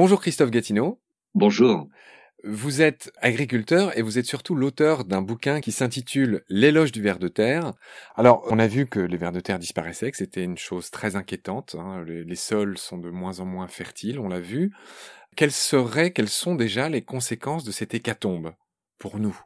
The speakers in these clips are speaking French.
Bonjour Christophe Gatineau. Bonjour. Vous êtes agriculteur et vous êtes surtout l'auteur d'un bouquin qui s'intitule L'éloge du ver de terre. Alors, on a vu que les vers de terre disparaissaient, que c'était une chose très inquiétante. Hein. Les, les, sols sont de moins en moins fertiles, on l'a vu. Quelles seraient, quelles sont déjà les conséquences de cette hécatombe pour nous?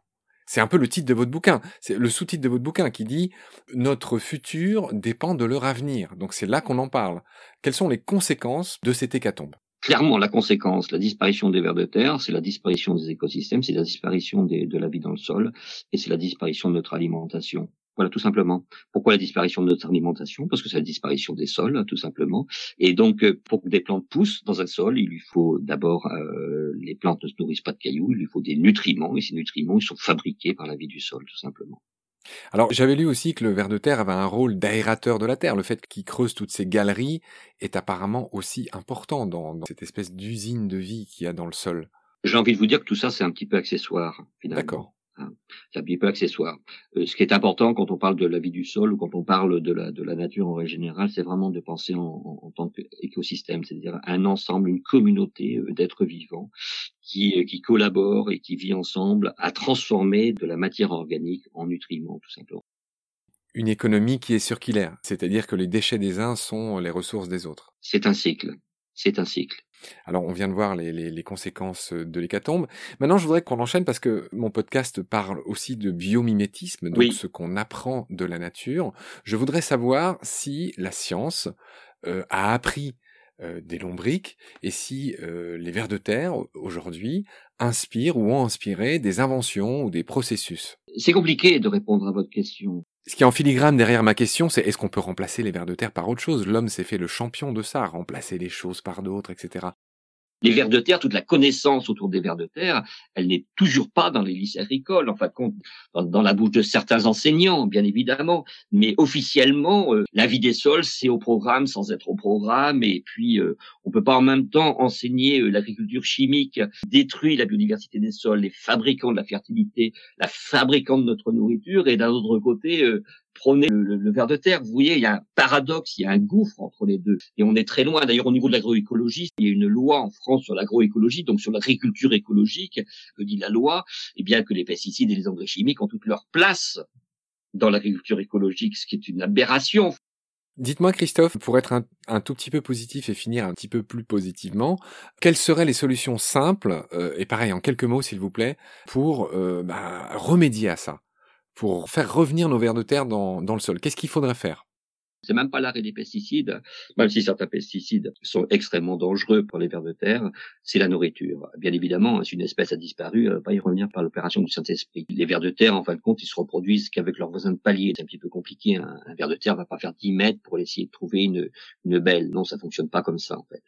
C'est un peu le titre de votre bouquin, c'est le sous-titre de votre bouquin qui dit Notre futur dépend de leur avenir. Donc c'est là qu'on en parle. Quelles sont les conséquences de cette hécatombe? Clairement, la conséquence, la disparition des vers de terre, c'est la disparition des écosystèmes, c'est la disparition de la vie dans le sol, et c'est la disparition de notre alimentation. Voilà, tout simplement. Pourquoi la disparition de notre alimentation? Parce que c'est la disparition des sols, tout simplement. Et donc, euh, pour que des plantes poussent dans un sol, il lui faut d'abord, euh, les plantes ne se nourrissent pas de cailloux, il lui faut des nutriments, et ces nutriments, ils sont fabriqués par la vie du sol, tout simplement. Alors, j'avais lu aussi que le ver de terre avait un rôle d'aérateur de la terre. Le fait qu'il creuse toutes ces galeries est apparemment aussi important dans, dans cette espèce d'usine de vie qu'il y a dans le sol. J'ai envie de vous dire que tout ça, c'est un petit peu accessoire, finalement. D'accord. Hein, c'est un petit peu accessoire. Euh, ce qui est important quand on parle de la vie du sol ou quand on parle de la, de la nature en règle générale, c'est vraiment de penser en, en, en tant qu'écosystème, c'est-à-dire un ensemble, une communauté euh, d'êtres vivants qui, euh, qui collaborent et qui vit ensemble à transformer de la matière organique en nutriments, tout simplement. Une économie qui est circulaire, c'est-à-dire que les déchets des uns sont les ressources des autres. C'est un cycle. C'est un cycle. Alors, on vient de voir les, les, les conséquences de l'hécatombe. Maintenant, je voudrais qu'on enchaîne parce que mon podcast parle aussi de biomimétisme, donc Oui. ce qu'on apprend de la nature. Je voudrais savoir si la science euh, a appris euh, des lombriques et si euh, les vers de terre aujourd'hui inspirent ou ont inspiré des inventions ou des processus. C'est compliqué de répondre à votre question. Ce qui est en filigrane derrière ma question, c'est est-ce qu'on peut remplacer les vers de terre par autre chose? L'homme s'est fait le champion de ça, remplacer les choses par d'autres, etc. Les vers de terre, toute la connaissance autour des vers de terre, elle n'est toujours pas dans les lycées agricoles, en fin de compte, dans, la bouche de certains enseignants, bien évidemment. Mais officiellement, euh, la vie des sols, c'est au programme sans être au programme. Et puis, euh, on peut pas en même temps enseigner euh, l'agriculture chimique, détruit la biodiversité des sols, les fabricants de la fertilité, la fabricant de notre nourriture, et d'un autre côté, euh, prôner le, le, le ver de terre. Vous voyez, il y a un paradoxe, il y a un gouffre entre les deux. Et on est très loin. D'ailleurs, au niveau de l'agroécologie, il y a une loi en France sur l'agroécologie, donc sur l'agriculture écologique, que dit la loi, eh bien que les pesticides et les engrais chimiques ont toute leur place dans l'agriculture écologique, ce qui est une aberration. Dites-moi, Christophe, pour être un, un, tout petit peu positif et finir un petit peu plus positivement, quelles seraient les solutions simples, euh, et pareil en quelques mots s'il vous plaît, pour euh, bah, remédier à ça? Pour faire revenir nos vers de terre dans, le sol. Qu'est-ce qu'il faudrait faire? C'est même pas l'arrêt des pesticides, même si certains pesticides sont extrêmement dangereux pour les vers de terre, c'est la nourriture. Bien évidemment, si une espèce a disparu, elle va pas y revenir par l'opération du Saint-Esprit. Les vers de terre, en fin de compte, ils se reproduisent qu'avec leurs voisins de palier. C'est un petit peu compliqué. Un, un ver de terre va pas faire 10 mètres pour essayer de trouver une, une belle. Non, ça fonctionne pas comme ça, en fait.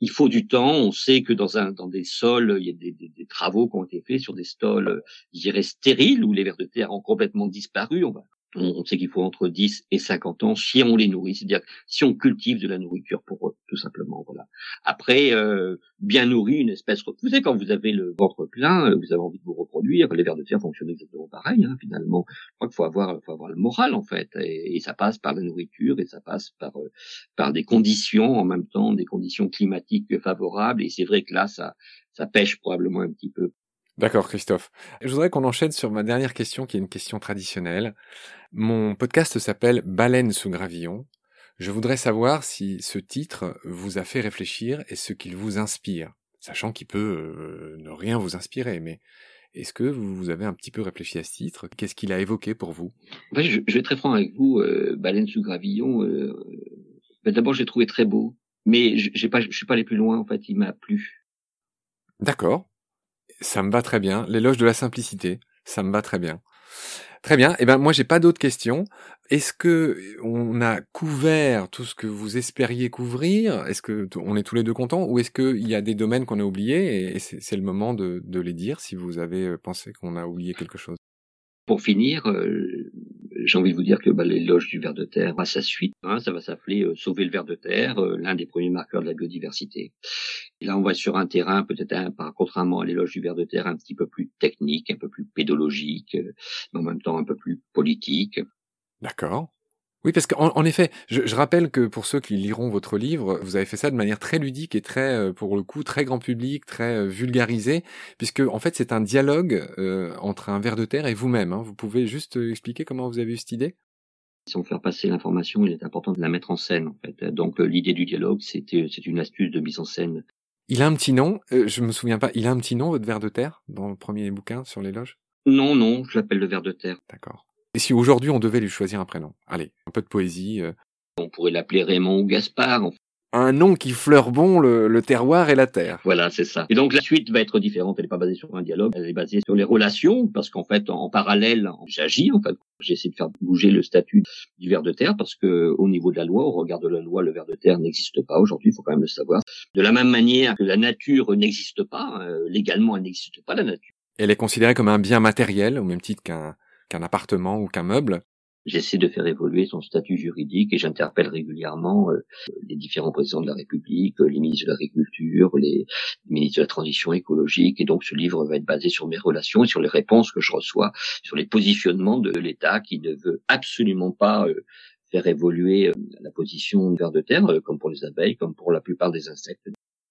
Il faut du temps. On sait que dans un, dans des sols, il y a des, des, travaux qui ont été faits sur des sols, je dirais, stériles, où les vers de terre ont complètement disparu. On sait qu'il faut entre 10 et 50 ans si on les nourrit, c'est-à-dire si on cultive de la nourriture pour eux, tout simplement. Voilà. Après, euh, bien nourri, une espèce. Vous savez, quand vous avez le ventre plein, euh, vous avez envie de vous reproduire. Les vers de terre fonctionnent exactement pareil. Hein, finalement, je crois qu'il faut avoir, faut avoir le moral en fait, et, et, ça passe par la nourriture et ça passe par euh, par des conditions en même temps, des conditions climatiques favorables. Et c'est vrai que là, ça ça pêche probablement un petit peu. D'accord, Christophe. Je voudrais qu'on enchaîne sur ma dernière question, qui est une question traditionnelle. Mon podcast s'appelle Baleine sous gravillon. Je voudrais savoir si ce titre vous a fait réfléchir et ce qu'il vous inspire, sachant qu'il peut euh, ne rien vous inspirer, mais est-ce que vous avez un petit peu réfléchi à ce titre? Qu'est-ce qu'il a évoqué pour vous? Ben, je, je, vais être très franc avec vous. Euh, Baleine sous gravillon, euh, ben, d'abord, j'ai trouvé très beau, mais je pas, je suis pas allé plus loin. En fait, il m'a plu. D'accord. Ça me va très bien. L'éloge de la simplicité, ça me va très bien. Très bien. Eh ben moi j'ai pas d'autres questions. Est-ce que on a couvert tout ce que vous espériez couvrir? Est-ce que on est tous les deux contents? Ou est-ce qu'il y a des domaines qu'on a oubliés et c'est le moment de, les dire si vous avez pensé qu'on a oublié quelque chose? Pour finir, euh, j'ai envie de vous dire que bah, l'éloge du ver de terre à sa suite, hein, ça va s'appeler euh, sauver le ver de terre, euh, l'un des premiers marqueurs de la biodiversité. Et là, on va sur un terrain peut-être, par contrairement à l'éloge du ver de terre, un petit peu plus technique, un peu plus pédologique, euh, mais en même temps un peu plus politique. D'accord. Oui, parce qu'en en effet, je, je, rappelle que pour ceux qui liront votre livre, vous avez fait ça de manière très ludique et très, euh, pour le coup, très grand public, très euh, vulgarisé, puisque en fait c'est un dialogue euh, entre un ver de terre et vous-même. Hein. Vous pouvez juste expliquer comment vous avez eu cette idée? Si on veut faire passer l'information, il est important de la mettre en scène. En fait. Donc l'idée du dialogue, c'était c'est une astuce de mise en scène. Il a un petit nom, je me souviens pas. Il a un petit nom votre ver de terre dans le premier bouquin sur l'éloge Non, non, je l'appelle le ver de terre. D'accord. Et si aujourd'hui on devait lui choisir un prénom? Allez, un peu de poésie. Euh. On pourrait l'appeler Raymond ou Gaspard. Un nom qui fleure bon le, terroir et la terre. Voilà, c'est ça. Et donc la suite va être différente. Elle n'est pas basée sur un dialogue, elle est basée sur les relations, parce qu'en fait, en, parallèle, j'agis. En fait, j'essaie de faire bouger le statut du ver de terre, parce que au niveau de la loi, au regard de la loi, le ver de terre n'existe pas aujourd'hui. Il faut quand même le savoir. De la même manière que la nature n'existe pas, euh, légalement, elle n'existe pas la nature. Elle est considérée comme un bien matériel, au même titre qu'un qu'un appartement ou qu'un meuble. J'essaie de faire évoluer son statut juridique et j'interpelle régulièrement euh, les différents présidents de la République, les ministres de l'Agriculture, les ministres de la Transition écologique. Et donc ce livre va être basé sur mes relations et sur les réponses que je reçois, sur les positionnements de l'État qui ne veut absolument pas euh, faire évoluer euh, la position vers de terre, comme pour les abeilles, comme pour la plupart des insectes.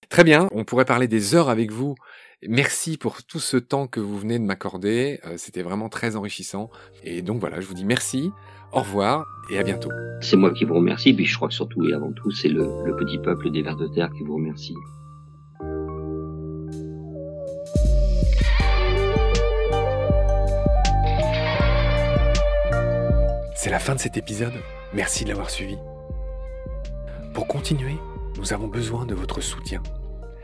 Très bien, on pourrait parler des heures avec vous. Merci pour tout ce temps que vous venez de m'accorder, euh, c'était vraiment très enrichissant. Et donc voilà, je vous dis merci, au revoir et à bientôt. C'est moi qui vous remercie, puis je crois que surtout et avant tout, c'est le, le petit peuple des vers de terre qui vous remercie. C'est la fin de cet épisode, merci de l'avoir suivi. Pour continuer, nous avons besoin de votre soutien